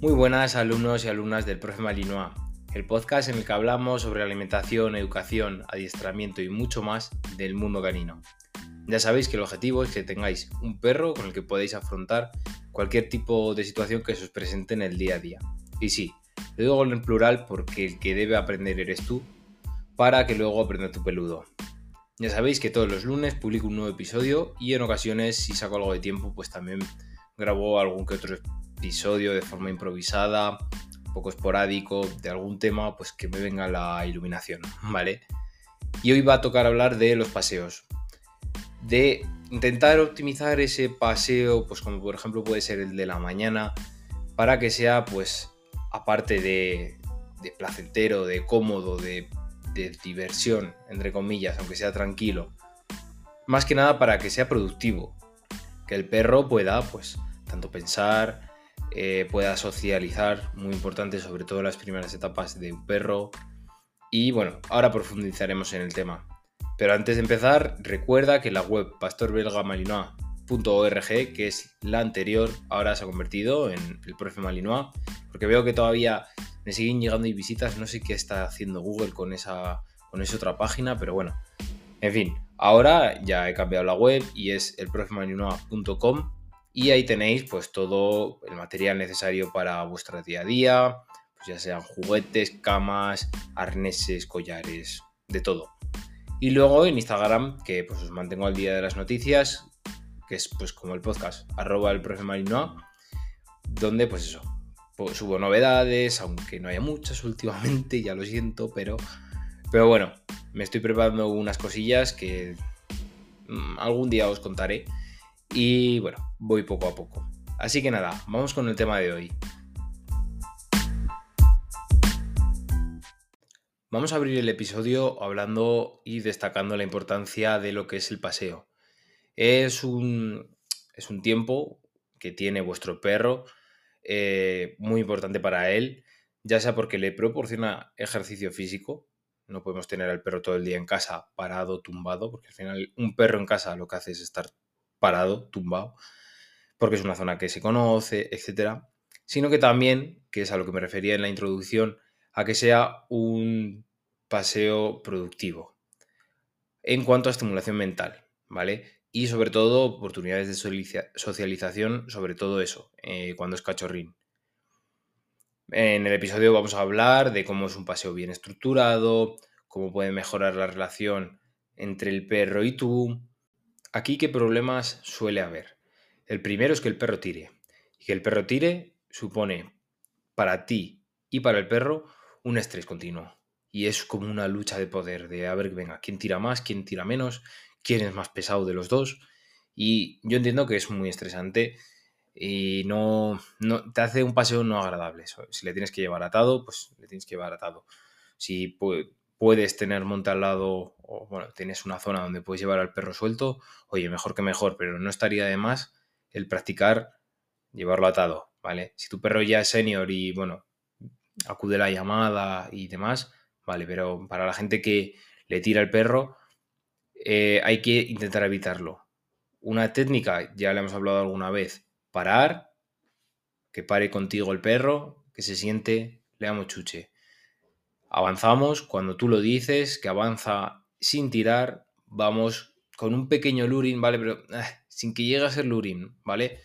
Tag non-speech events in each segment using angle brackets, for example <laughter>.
Muy buenas alumnos y alumnas del Profe Malinois, el podcast en el que hablamos sobre alimentación, educación, adiestramiento y mucho más del mundo canino. Ya sabéis que el objetivo es que tengáis un perro con el que podáis afrontar cualquier tipo de situación que se os presente en el día a día. Y sí, lo digo en plural porque el que debe aprender eres tú para que luego aprenda tu peludo. Ya sabéis que todos los lunes publico un nuevo episodio y en ocasiones si saco algo de tiempo pues también grabo algún que otro episodio de forma improvisada, un poco esporádico, de algún tema, pues que me venga la iluminación, <laughs> ¿vale? Y hoy va a tocar hablar de los paseos. De intentar optimizar ese paseo, pues como por ejemplo puede ser el de la mañana, para que sea, pues, aparte de, placentero, de cómodo, de diversión, entre comillas, aunque sea tranquilo, más que nada para que sea productivo, que el perro pueda, pues, tanto pensar, eh, pueda socializar, muy importante, sobre todo las primeras etapas de un perro. Y bueno, ahora profundizaremos en el tema. Pero antes de empezar, recuerda que la web pastorbelgamalinois.org, que es la anterior, ahora se ha convertido en el profe Malinois, porque veo que todavía me siguen llegando y visitas, no sé qué está haciendo Google con esa, con esa otra página, pero bueno, en fin, ahora ya he cambiado la web y es elprofemalinois.com y ahí tenéis pues todo el material necesario para vuestro día a día, pues ya sean juguetes, camas, arneses, collares, de todo. Y luego en Instagram, que pues os mantengo al día de las noticias, que es pues como el podcast, arroba el profe Marinoa, donde pues eso, pues, subo novedades, aunque no haya muchas <laughs> últimamente, ya lo siento, pero, pero bueno, me estoy preparando unas cosillas que mm, algún día os contaré y bueno, voy poco a poco. Así que nada, vamos con el tema de hoy. Vamos a abrir el episodio hablando y destacando la importancia de lo que es el paseo. Es un, es un tiempo que tiene vuestro perro, eh, muy importante para él, ya sea porque le proporciona ejercicio físico, no podemos tener al perro todo el día en casa parado, tumbado, porque al final un perro en casa lo que hace es estar parado, tumbado, porque es una zona que se conoce, etcétera, sino que también, que es a lo que me refería en la introducción, a que sea un paseo productivo en cuanto a estimulación mental, ¿vale? Y sobre todo oportunidades de socialización, sobre todo eso, eh, cuando es cachorrín. En el episodio vamos a hablar de cómo es un paseo bien estructurado, cómo puede mejorar la relación entre el perro y tú, Aquí, ¿qué problemas suele haber? El primero es que el perro tire. Y que el perro tire supone para ti y para el perro un estrés continuo. Y es como una lucha de poder, de a ver, venga, quién tira más, quién tira menos, quién es más pesado de los dos. Y yo entiendo que es muy estresante y no, no te hace un paseo no agradable. Si le tienes que llevar atado, pues le tienes que llevar atado. Si pues, puedes tener monte al lado, o bueno, tienes una zona donde puedes llevar al perro suelto, oye, mejor que mejor, pero no estaría de más el practicar llevarlo atado, ¿vale? Si tu perro ya es senior y, bueno, acude la llamada y demás, vale, pero para la gente que le tira el perro, eh, hay que intentar evitarlo. Una técnica, ya le hemos hablado alguna vez, parar, que pare contigo el perro, que se siente, le damos chuche avanzamos, cuando tú lo dices, que avanza sin tirar, vamos con un pequeño luring, ¿vale? Pero eh, sin que llegue a ser luring, ¿vale?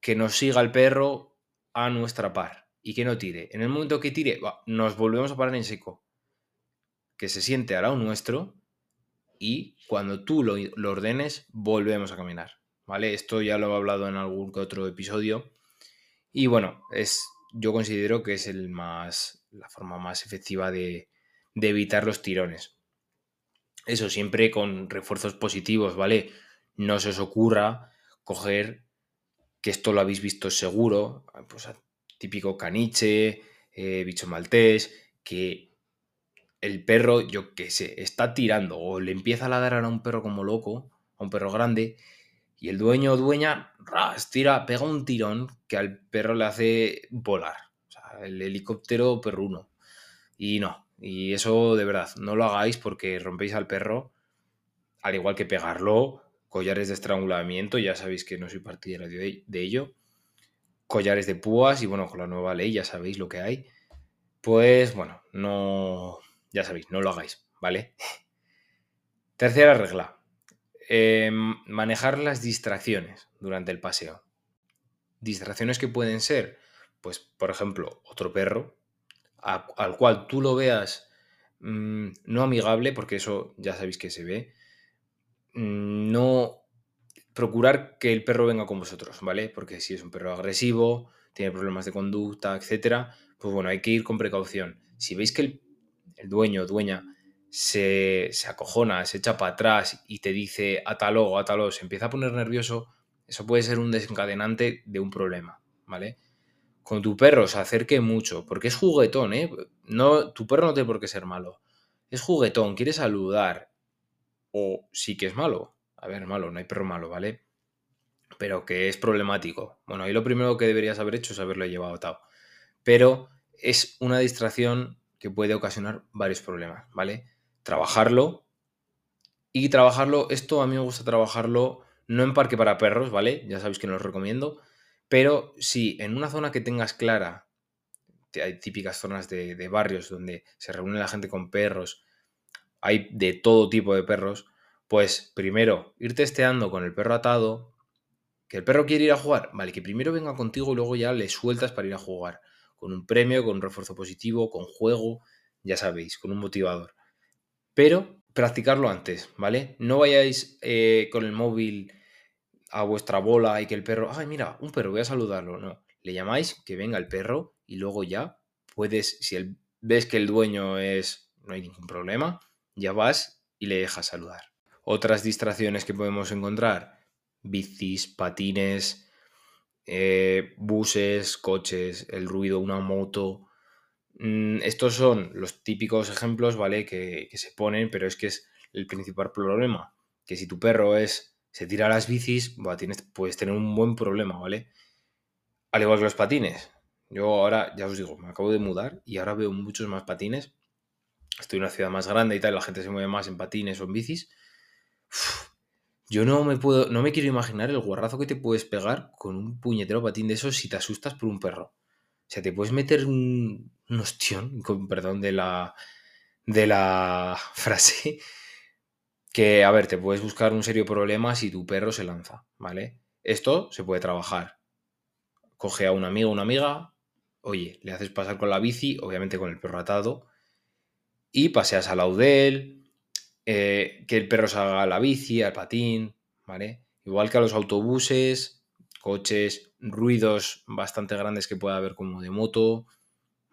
Que nos siga el perro a nuestra par y que no tire. En el momento que tire, nos volvemos a parar en seco. Que se siente al lado nuestro y cuando tú lo, lo ordenes, volvemos a caminar, ¿vale? Esto ya lo he hablado en algún que otro episodio. Y bueno, es yo considero que es el más, la forma más efectiva de, evitar los tirones. Eso siempre con refuerzos positivos, ¿vale? No se os ocurra coger que esto lo habéis visto seguro, pues típico caniche, eh, bicho maltés, que el perro, yo qué sé, está tirando o le empieza a ladrar a un perro como loco, a un perro grande, y el dueño o dueña ras, tira, pega un tirón que al perro le hace volar. El helicóptero perruno. Y no, y eso de verdad, no lo hagáis porque rompéis al perro, al igual que pegarlo, collares de estrangulamiento, ya sabéis que no soy partidario de, ello. collares de púas y bueno, con la nueva ley ya sabéis lo que hay. Pues bueno, no, ya sabéis, no lo hagáis, ¿vale? <laughs> Tercera regla, em, manejar las distracciones durante el paseo. Distracciones que pueden ser, pues, por ejemplo, otro perro, al cual tú lo veas mm, no amigable, porque eso ya sabéis que se ve, mm, no procurar que el perro venga con vosotros, ¿vale? Porque si es un perro agresivo, tiene problemas de conducta, etcétera, pues bueno, hay que ir con precaución. Si veis que el, el dueño o dueña se, se, acojona, se echa para atrás y te dice atalo, atalo, se empieza a poner nervioso, eso puede ser un desencadenante de un problema, ¿vale? Con tu perro se acerque mucho, porque es juguetón, ¿eh? No, tu perro no tiene por qué ser malo. Es juguetón, quiere saludar. O sí que es malo, a ver, malo, no hay perro malo, ¿vale? Pero que es problemático. Bueno, ahí lo primero que deberías haber hecho es haberlo llevado atado. Pero es una distracción que puede ocasionar varios problemas, ¿vale? Trabajarlo. Y trabajarlo, esto a mí me gusta trabajarlo no en parque para perros, ¿vale? Ya sabéis que no os recomiendo. Pero si en una zona que tengas clara, hay típicas zonas de, barrios donde se reúne la gente con perros, hay de todo tipo de perros, pues primero, ir testeando con el perro atado. Que el perro quiere ir a jugar, vale, que primero venga contigo y luego ya le sueltas para ir a jugar. Con un premio, con un refuerzo positivo, con juego, ya sabéis, con un motivador. Pero practicarlo antes, ¿vale? No vayáis eh, con el móvil a vuestra bola y que el perro, ay, mira, un perro, voy a saludarlo. No, le llamáis, que venga el perro y luego ya puedes, si ves que el dueño es, no hay ningún problema, ya vas y le dejas saludar. Otras distracciones que podemos encontrar, bicis, patines, eh, buses, coches, el ruido, una moto. Mm, estos son los típicos ejemplos, ¿vale? Que, se ponen, pero es que es el principal problema. Que si tu perro es se tira las bicis, tienes, puedes tener un buen problema, ¿vale? Al igual que los patines. Yo ahora, ya os digo, me acabo de mudar y ahora veo muchos más patines. Estoy en una ciudad más grande y tal, la gente se mueve más en patines o en bicis yo no me puedo, no me quiero imaginar el guarrazo que te puedes pegar con un puñetero patín de esos si te asustas por un perro. O sea, te puedes meter un, un ostión, con perdón de la, de la <laughs> frase, que, a ver, te puedes buscar un serio problema si tu perro se lanza, ¿vale? Esto se puede trabajar. Coge a un amigo o una amiga, oye, le haces pasar con la bici, obviamente con el perro atado, y paseas al lado de él, eh, que el perro salga a la bici, al patín, ¿vale? Igual que a los autobuses, coches, ruidos bastante grandes que pueda haber como de moto,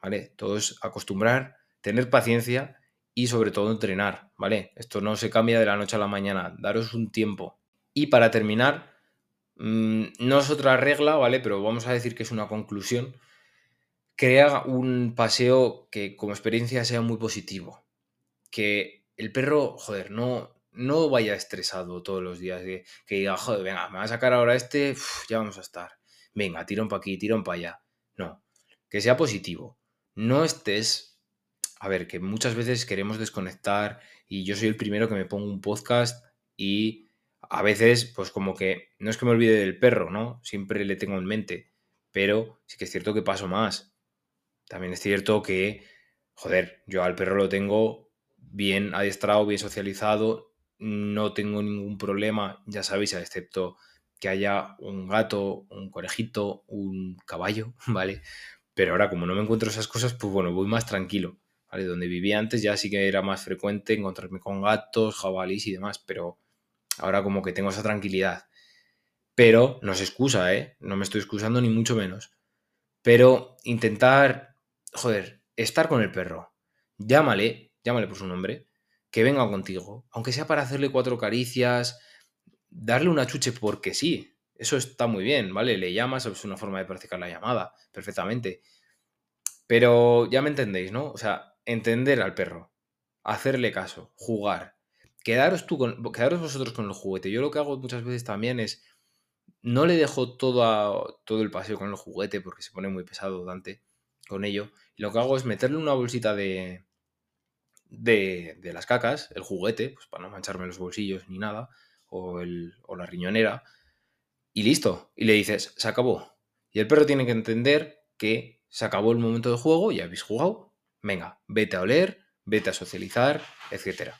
¿vale? Todo es acostumbrar, tener paciencia y sobre todo entrenar, ¿vale? Esto no se cambia de la noche a la mañana, daros un tiempo. Y para terminar, mmm, no es otra regla, ¿vale? Pero vamos a decir que es una conclusión. Crea un paseo que como experiencia sea muy positivo. Que el perro, joder, no, no vaya estresado todos los días, que, que diga, joder, venga, me va a sacar ahora este, ya vamos a estar. Venga, tirón para aquí, tirón para allá. No, que sea positivo. No estés, a ver, que muchas veces queremos desconectar y yo soy el primero que me pongo un podcast y a veces, pues como que, no es que me olvide del perro, ¿no? Siempre le tengo en mente, pero sí que es cierto que paso más. También es cierto que, joder, yo al perro lo tengo bien adiestrado, bien socializado, no tengo ningún problema, ya sabéis, excepto que haya un gato, un conejito, un caballo, <laughs> ¿vale? Pero ahora como no me encuentro esas cosas, pues bueno, voy más tranquilo, Donde vivía antes ya sí que era más frecuente encontrarme con gatos, jabalís y demás, pero ahora como que tengo esa tranquilidad. Pero no se excusa, ¿eh? No me estoy excusando ni mucho menos. Pero intentar, joder, estar con el perro. Llámale, llámale por su nombre, que venga contigo, aunque sea para hacerle cuatro caricias, darle una chuche porque sí, eso está muy bien, ¿vale? Le llamas, es una forma de practicar la llamada, perfectamente. Pero ya me entendéis, ¿no? O sea, entender al perro, hacerle caso, jugar, quedaros tú con, quedaros vosotros con el juguete. Yo lo que hago muchas veces también es, no le dejo todo, todo el paseo con el juguete porque se pone muy pesado Dante con ello. Lo que hago es meterle una bolsita de, de, de, las cacas, el juguete, pues para no mancharme los bolsillos ni nada, o, el, o la riñonera, y listo. Y le dices, se acabó. Y el perro tiene que entender que se acabó el momento de juego, ya habéis jugado, venga, vete a oler, vete a socializar, etc.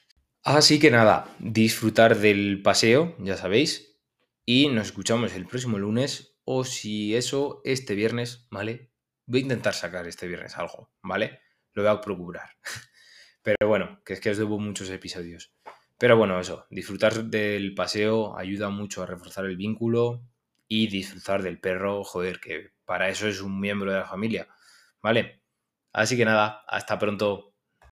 Así que nada, disfrutar del paseo, ya sabéis, y nos escuchamos el próximo lunes o si eso, este viernes, ¿vale? Voy a intentar sacar este viernes algo, ¿vale? Lo voy a procurar. <laughs> Pero bueno, que es que os debo muchos episodios. Pero bueno, eso, disfrutar del paseo ayuda mucho a reforzar el vínculo y disfrutar del perro, joder, que para eso es un miembro de la familia, ¿vale? Así que nada, hasta pronto.